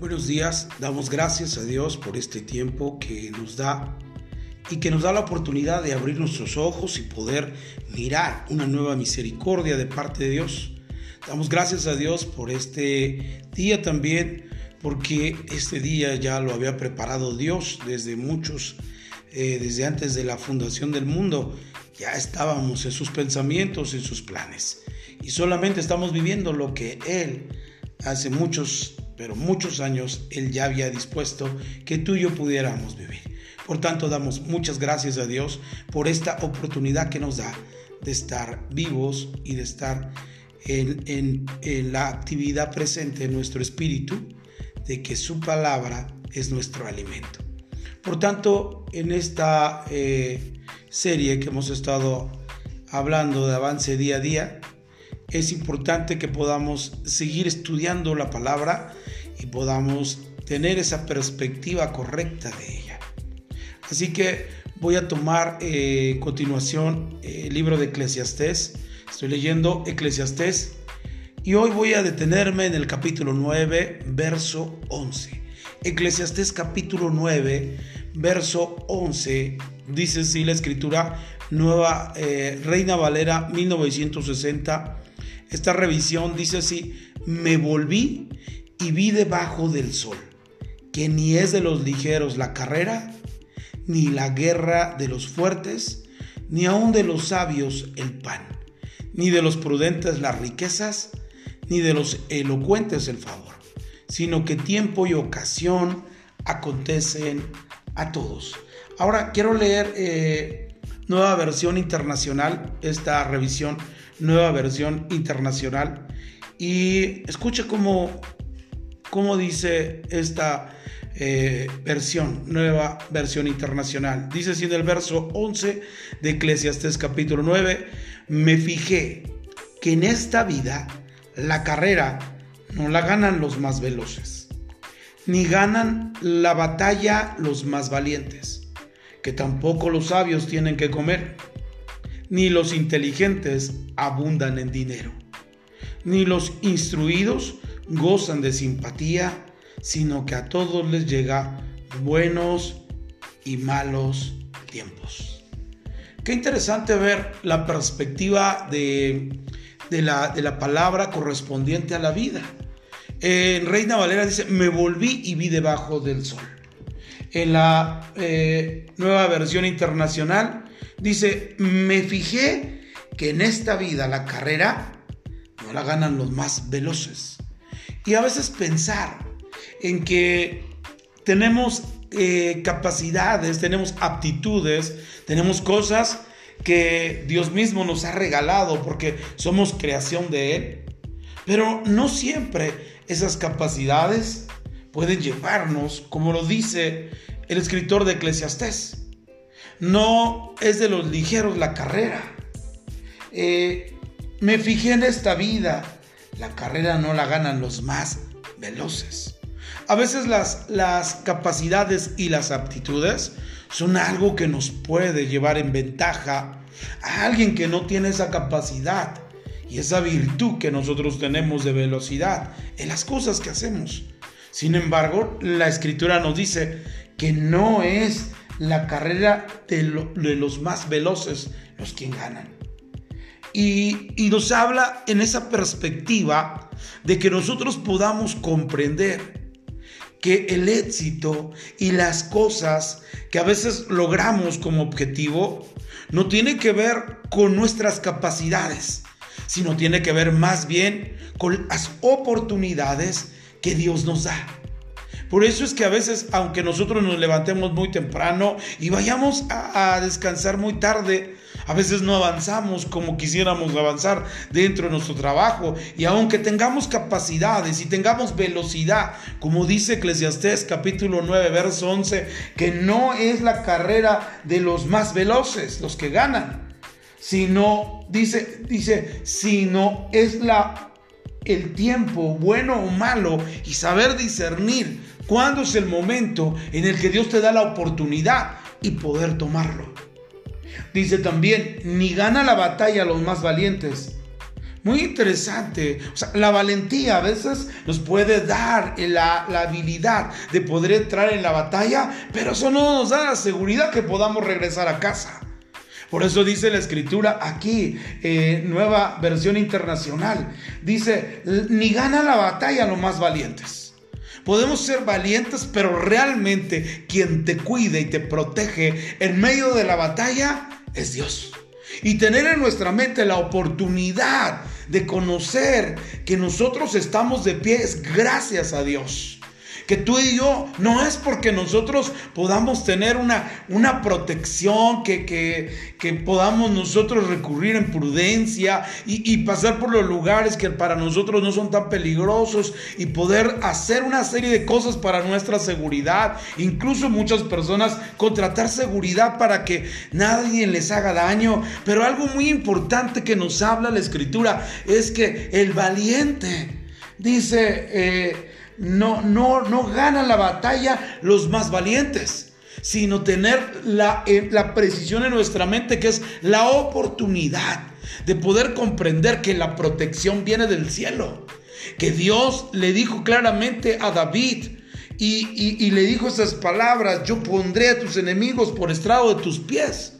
Buenos días, damos gracias a Dios por este tiempo que nos da y que nos da la oportunidad de abrir nuestros ojos y poder mirar una nueva misericordia de parte de Dios. Damos gracias a Dios por este día también, porque este día ya lo había preparado Dios desde muchos, eh, desde antes de la fundación del mundo. Ya estábamos en sus pensamientos, en sus planes. Y solamente estamos viviendo lo que Él hace muchos, pero muchos años, Él ya había dispuesto que tú y yo pudiéramos vivir. Por tanto, damos muchas gracias a Dios por esta oportunidad que nos da de estar vivos y de estar en, la actividad presente en nuestro espíritu, de que su palabra es nuestro alimento. Por tanto, en esta eh, serie que hemos estado hablando de avance día a día, es importante que podamos seguir estudiando la palabra y podamos tener esa perspectiva correcta de ella. Así que voy a tomar eh, continuación eh, el libro de Eclesiastés. Estoy leyendo Eclesiastés y hoy voy a detenerme en el capítulo 9, verso 11. Eclesiastés capítulo 9, verso 11. Dice así la escritura nueva eh, Reina Valera 1960 esta revisión dice así, me volví y vi debajo del sol, que ni es de los ligeros la carrera, ni la guerra de los fuertes, ni aun de los sabios el pan, ni de los prudentes las riquezas, ni de los elocuentes el favor, sino que tiempo y ocasión acontecen a todos. Ahora quiero leer eh, nueva versión internacional, esta revisión nueva versión internacional. Y escuche cómo, cómo dice esta eh, versión, nueva versión internacional. Dice así en el verso 11 de Eclesiastes capítulo 9, me fijé que en esta vida la carrera no la ganan los más veloces, ni ganan la batalla los más valientes, que tampoco los sabios tienen que comer ni los inteligentes abundan en dinero, ni los instruidos gozan de simpatía, sino que a todos les llega buenos y malos tiempos. Qué interesante ver la perspectiva de, la, de la palabra correspondiente a la vida. En Reina Valera dice, me volví y vi debajo del sol. En la eh, nueva versión internacional Dice, me fijé que en esta vida la carrera no la ganan los más veloces. Y a veces pensar en que tenemos eh, capacidades, tenemos aptitudes, tenemos cosas que Dios mismo nos ha regalado porque somos creación de Él. Pero no siempre esas capacidades pueden llevarnos, como lo dice el escritor de Eclesiastés. No es de los ligeros la carrera. Eh, me fijé en esta vida. La carrera no la ganan los más veloces. A veces las, las capacidades y las aptitudes son algo que nos puede llevar en ventaja a alguien que no tiene esa capacidad y esa virtud que nosotros tenemos de velocidad en las cosas que hacemos. Sin embargo, la escritura nos dice que no es la carrera de, los más veloces, los que ganan. Y, nos habla en esa perspectiva de que nosotros podamos comprender que el éxito y las cosas que a veces logramos como objetivo no tiene que ver con nuestras capacidades, sino tiene que ver más bien con las oportunidades que Dios nos da. Por eso es que a veces, aunque nosotros nos levantemos muy temprano y vayamos a, descansar muy tarde, a veces no avanzamos como quisiéramos avanzar dentro de nuestro trabajo. Y aunque tengamos capacidades y tengamos velocidad, como dice Eclesiastés capítulo 9, verso 11, que no es la carrera de los más veloces, los que ganan, sino, dice, dice, sino es la el tiempo, bueno o malo, y saber discernir cuándo es el momento en el que Dios te da la oportunidad y poder tomarlo. Dice también, ni gana la batalla los más valientes, Muy interesante. La valentía a veces nos puede dar la, la, habilidad de poder entrar en la batalla, pero eso no nos da la seguridad que podamos regresar a casa. Por eso dice la escritura aquí, eh, nueva versión internacional, dice, ni gana la batalla los más valientes. Podemos ser valientes, pero realmente quien te cuida y te protege en medio de la batalla es Dios. Y tener en nuestra mente la oportunidad de conocer que nosotros estamos de pie es gracias a Dios que tú y yo no es porque nosotros podamos tener una, una protección, que, que, podamos nosotros recurrir en prudencia y, y pasar por los lugares que para nosotros no son tan peligrosos y poder hacer una serie de cosas para nuestra seguridad. Incluso muchas personas contratar seguridad para que nadie les haga daño. Pero algo muy importante que nos habla la escritura es que el valiente dice... Eh, no, no, no ganan la batalla los más valientes, sino tener la, eh, la precisión en nuestra mente que es la oportunidad de poder comprender que la protección viene del cielo. Que Dios le dijo claramente a David, y, y, le dijo esas palabras, yo pondré a tus enemigos por estrado de tus pies.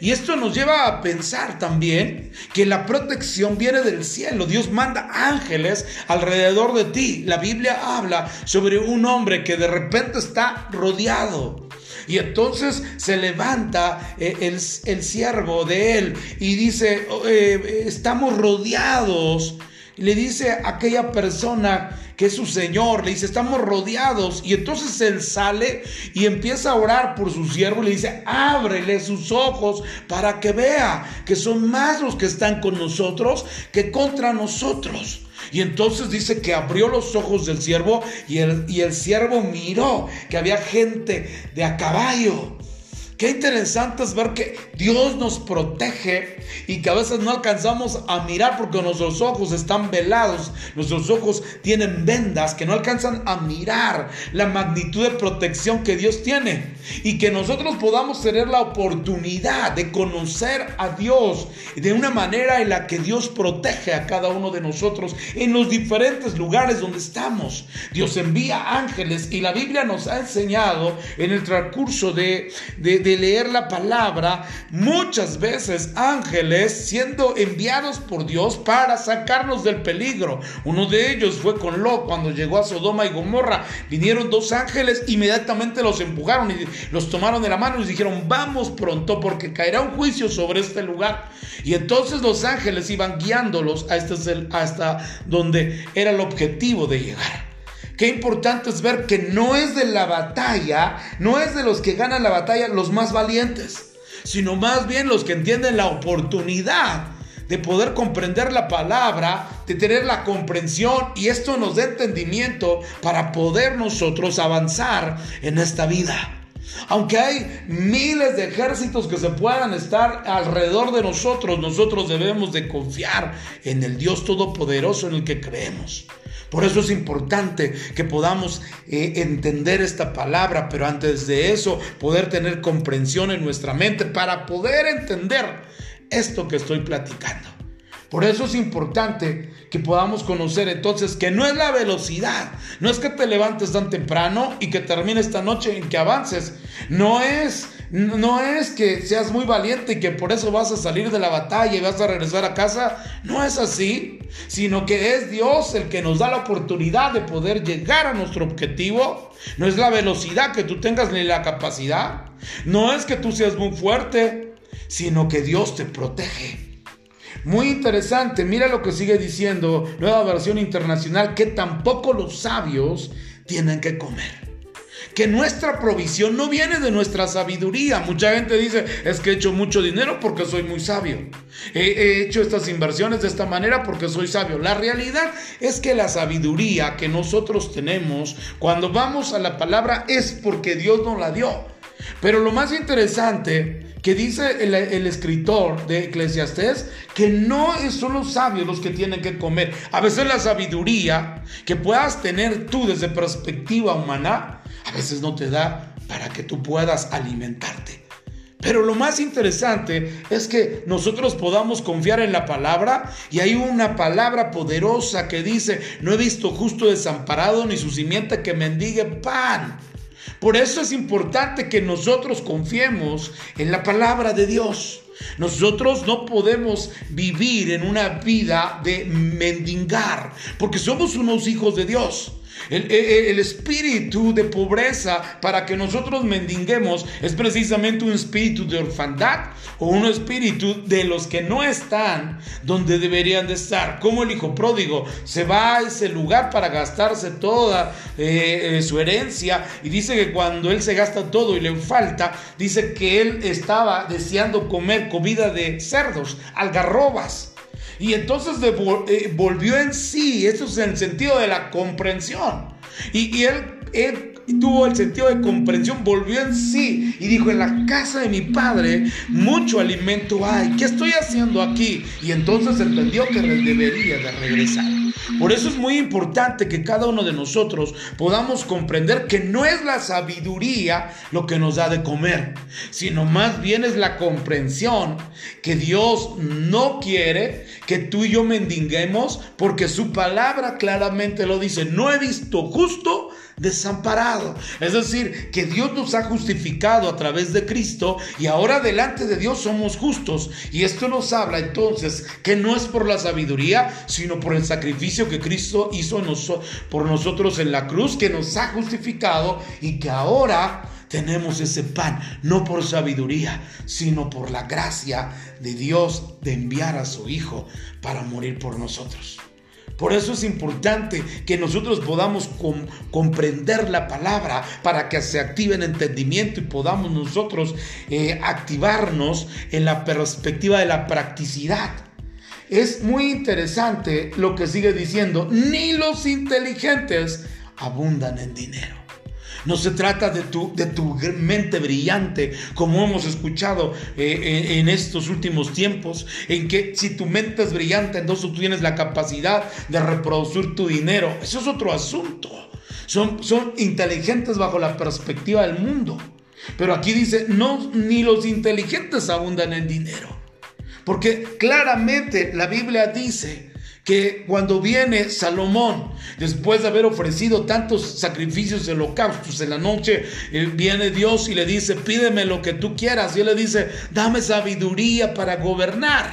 Y esto nos lleva a pensar también que la protección viene del cielo. Dios manda ángeles alrededor de ti. La Biblia habla sobre un hombre que de repente está rodeado. Y entonces se levanta eh, el, el, siervo de él y dice, oh, eh, estamos rodeados. Y le dice a aquella persona, que es su Señor. Le dice, estamos rodeados. Y entonces él sale y empieza a orar por su siervo. Y le dice, ábrele sus ojos para que vea que son más los que están con nosotros que contra nosotros. Y entonces dice que abrió los ojos del siervo y el, y el siervo miró que había gente de a caballo Qué interesante es ver que Dios nos protege y que a veces no alcanzamos a mirar porque nuestros ojos están velados, nuestros ojos tienen vendas que no alcanzan a mirar la magnitud de protección que Dios tiene y que nosotros podamos tener la oportunidad de conocer a Dios de una manera en la que Dios protege a cada uno de nosotros en los diferentes lugares donde estamos. Dios envía ángeles y la Biblia nos ha enseñado en el transcurso de, de leer la palabra, muchas veces ángeles siendo enviados por Dios para sacarnos del peligro. Uno de ellos fue con Lot cuando llegó a Sodoma y Gomorra. Vinieron dos ángeles, inmediatamente los empujaron y los tomaron de la mano y les dijeron, vamos pronto porque caerá un juicio sobre este lugar. Y entonces los ángeles iban guiándolos a este, hasta donde era el objetivo de llegar. Qué importante es ver que no es de la batalla, no es de los que ganan la batalla los más valientes, sino más bien los que entienden la oportunidad de poder comprender la palabra, de tener la comprensión y esto nos da entendimiento para poder nosotros avanzar en esta vida. Aunque hay miles de ejércitos que se puedan estar alrededor de nosotros, nosotros debemos de confiar en el Dios Todopoderoso en el que creemos. Por eso es importante que podamos eh, entender esta palabra, pero antes de eso poder tener comprensión en nuestra mente para poder entender esto que estoy platicando. Por eso es importante que podamos conocer entonces que no es la velocidad, no es que te levantes tan temprano y que termine esta noche en que avances, no es no es que seas muy valiente y que por eso vas a salir de la batalla y vas a regresar a casa, no es así, sino que es Dios el que nos da la oportunidad de poder llegar a nuestro objetivo. No es la velocidad que tú tengas ni la capacidad, no es que tú seas muy fuerte, sino que Dios te protege. Muy interesante, mira lo que sigue diciendo, nueva versión internacional, que tampoco los sabios tienen que comer que nuestra provisión no viene de nuestra sabiduría. Mucha gente dice, es que he hecho mucho dinero porque soy muy sabio. He, hecho estas inversiones de esta manera porque soy sabio. La realidad es que la sabiduría que nosotros tenemos cuando vamos a la palabra es porque Dios nos la dio. Pero lo más interesante que dice el, escritor de Eclesiastés, que no son los sabios los que tienen que comer. A veces la sabiduría que puedas tener tú desde perspectiva humana, a veces no te da para que tú puedas alimentarte. Pero lo más interesante es que nosotros podamos confiar en la palabra y hay una palabra poderosa que dice, no he visto justo desamparado ni su simiente que mendigue pan. Por eso es importante que nosotros confiemos en la palabra de Dios. Nosotros no podemos vivir en una vida de mendigar, porque somos unos hijos de Dios. El, espíritu de pobreza para que nosotros mendiguemos es precisamente un espíritu de orfandad o un espíritu de los que no están donde deberían de estar. Como el hijo pródigo se va a ese lugar para gastarse toda eh, eh, su herencia y dice que cuando él se gasta todo y le falta, dice que él estaba deseando comer comida de cerdos, algarrobas. Y entonces eh, volvió en sí, eso es el sentido de la comprensión. Y, él, él tuvo el sentido de comprensión, volvió en sí y dijo, en la casa de mi padre mucho alimento hay, ¿qué estoy haciendo aquí? Y entonces entendió que debería de regresar. Por eso es muy importante que cada uno de nosotros podamos comprender que no es la sabiduría lo que nos da de comer, sino más bien es la comprensión que Dios no quiere que tú y yo mendiguemos porque su palabra claramente lo dice, no he visto justo desamparado. Es decir, que Dios nos ha justificado a través de Cristo y ahora delante de Dios somos justos. Y esto nos habla entonces que no es por la sabiduría, sino por el sacrificio que Cristo hizo por nosotros en la cruz, que nos ha justificado y que ahora tenemos ese pan, no por sabiduría, sino por la gracia de Dios de enviar a su Hijo para morir por nosotros. Por eso es importante que nosotros podamos comprender la palabra para que se active el entendimiento y podamos nosotros eh, activarnos en la perspectiva de la practicidad. Es muy interesante lo que sigue diciendo, ni los inteligentes abundan en dinero. No se trata de tu, de tu mente brillante, como hemos escuchado eh, en, estos últimos tiempos, en que si tu mente es brillante, entonces tú tienes la capacidad de reproducir tu dinero. Eso es otro asunto. Son, son inteligentes bajo la perspectiva del mundo. Pero aquí dice, no, ni los inteligentes abundan en dinero. Porque claramente la Biblia dice que cuando viene Salomón, después de haber ofrecido tantos sacrificios de holocaustos en la noche, eh, viene Dios y le dice, pídeme lo que tú quieras. Y él le dice, dame sabiduría para gobernar.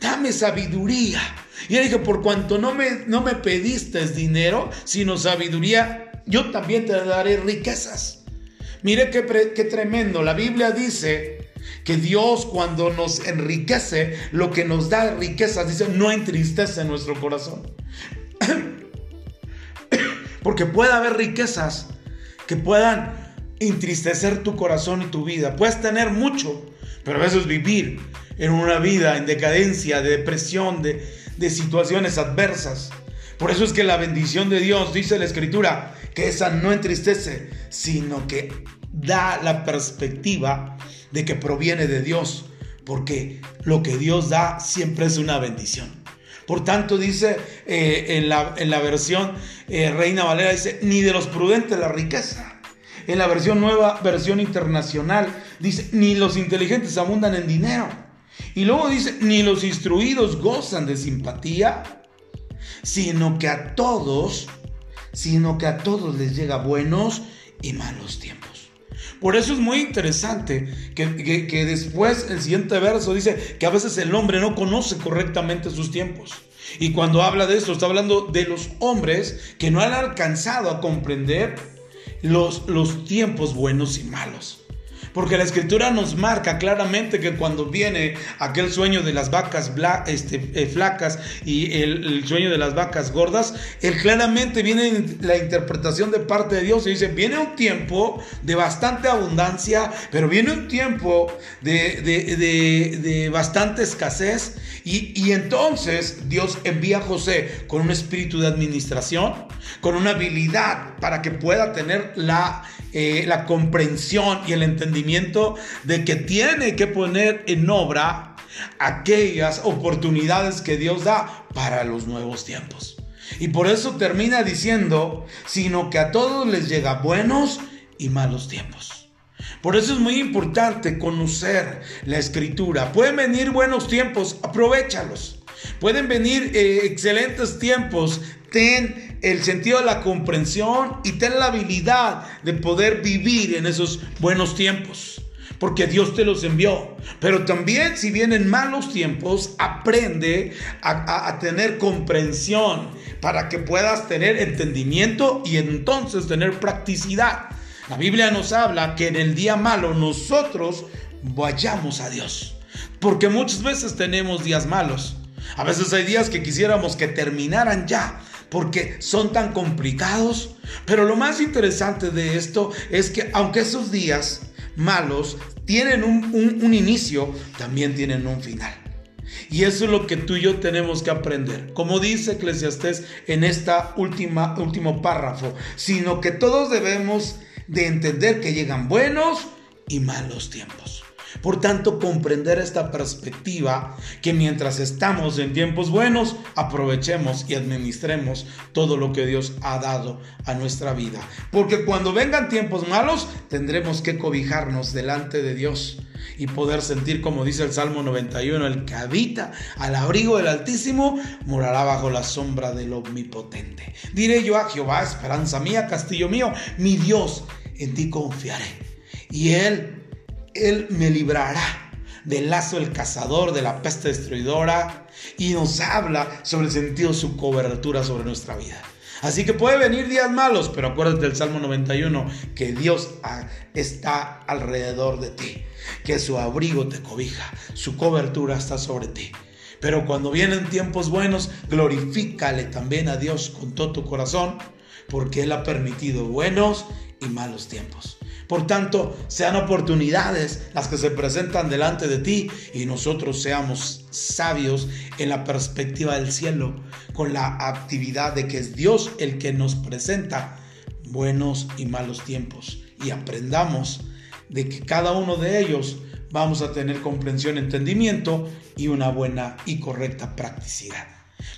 Dame sabiduría. Y él dijo, por cuanto no me, no me pediste dinero, sino sabiduría, yo también te daré riquezas. Mire qué, qué tremendo. La Biblia dice que Dios cuando nos enriquece, lo que nos da riqueza, dice, no entristece nuestro corazón. Porque puede haber riquezas que puedan entristecer tu corazón y tu vida. Puedes tener mucho, pero a veces vivir en una vida en decadencia, de depresión, de, de situaciones adversas. Por eso es que la bendición de Dios, dice la Escritura, que esa no entristece, sino que da la perspectiva de que proviene de Dios, porque lo que Dios da siempre es una bendición. Por tanto, dice eh, en, la, en, la, versión eh, Reina Valera, dice, ni de los prudentes la riqueza. En la versión nueva, versión internacional, dice, ni los inteligentes abundan en dinero. Y luego dice, ni los instruidos gozan de simpatía, sino que a todos, sino que a todos les llega buenos y malos tiempos. Por eso es muy interesante que, después el siguiente verso dice que a veces el hombre no conoce correctamente sus tiempos. Y cuando habla de esto, está hablando de los hombres que no han alcanzado a comprender los, los tiempos buenos y malos. Porque la escritura nos marca claramente que cuando viene aquel sueño de las vacas este, eh, flacas y el, sueño de las vacas gordas, él claramente viene la interpretación de parte de Dios y dice, viene un tiempo de bastante abundancia, pero viene un tiempo de, de, bastante escasez y, y entonces Dios envía a José con un espíritu de administración, con una habilidad para que pueda tener la eh, la comprensión y el entendimiento de que tiene que poner en obra aquellas oportunidades que Dios da para los nuevos tiempos. Y por eso termina diciendo, sino que a todos les llega buenos y malos tiempos. Por eso es muy importante conocer la escritura. Pueden venir buenos tiempos, aprovechalos. Pueden venir eh, excelentes tiempos. Ten el sentido de la comprensión y ten la habilidad de poder vivir en esos buenos tiempos. Porque Dios te los envió. Pero también si vienen malos tiempos, aprende a tener comprensión para que puedas tener entendimiento y entonces tener practicidad. La Biblia nos habla que en el día malo nosotros vayamos a Dios. Porque muchas veces tenemos días malos. A veces hay días que quisiéramos que terminaran ya, porque son tan complicados. Pero lo más interesante de esto es que aunque esos días malos tienen un, inicio, también tienen un final. Y eso es lo que tú y yo tenemos que aprender. Como dice Eclesiastés en esta última último párrafo, sino que todos debemos de entender que llegan buenos y malos tiempos. Por tanto, comprender esta perspectiva que mientras estamos en tiempos buenos, aprovechemos y administremos todo lo que Dios ha dado a nuestra vida. Porque cuando vengan tiempos malos, tendremos que cobijarnos delante de Dios y poder sentir, como dice el Salmo 91, el que habita al abrigo del Altísimo morará bajo la sombra del Omnipotente. Diré yo a Jehová, esperanza mía, castillo mío, mi Dios, en ti confiaré. Y Él, Él me librará del lazo del cazador, de la peste destruidora, y nos habla sobre el sentido de su cobertura sobre nuestra vida. Así que puede venir días malos, pero acuérdate del Salmo 91, que Dios ah, está alrededor de ti, que su abrigo te cobija, su cobertura está sobre ti. Pero cuando vienen tiempos buenos, glorifícale también a Dios con todo tu corazón, porque Él ha permitido buenos y malos tiempos. Por tanto, sean oportunidades las que se presentan delante de ti y nosotros seamos sabios en la perspectiva del cielo, con la actividad de que es Dios el que nos presenta buenos y malos tiempos y aprendamos de que cada uno de ellos vamos a tener comprensión, entendimiento y una buena y correcta practicidad.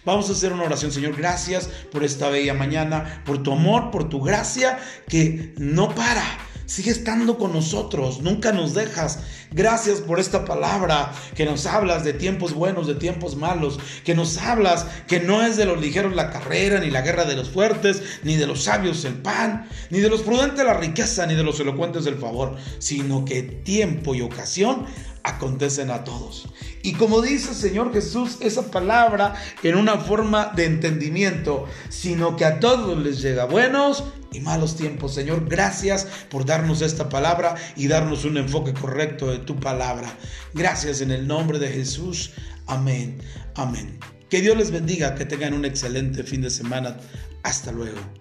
Vamos a hacer una oración, Señor. Gracias por esta bella mañana, por tu amor, por tu gracia que no para. Sigue estando con nosotros, nunca nos dejas. Gracias por esta palabra que nos hablas de tiempos buenos, de tiempos malos, que nos hablas que no es de los ligeros la carrera, ni la guerra de los fuertes, ni de los sabios el pan, ni de los prudentes la riqueza, ni de los elocuentes el favor, sino que tiempo y ocasión acontecen a todos. Y como dice Señor Jesús, esa palabra en una forma de entendimiento, sino que a todos les llega buenos y malos tiempos. Señor, gracias por darnos esta palabra y darnos un enfoque correcto de tu palabra. Gracias en el nombre de Jesús. Amén. Amén. Que Dios les bendiga, que tengan un excelente fin de semana. Hasta luego.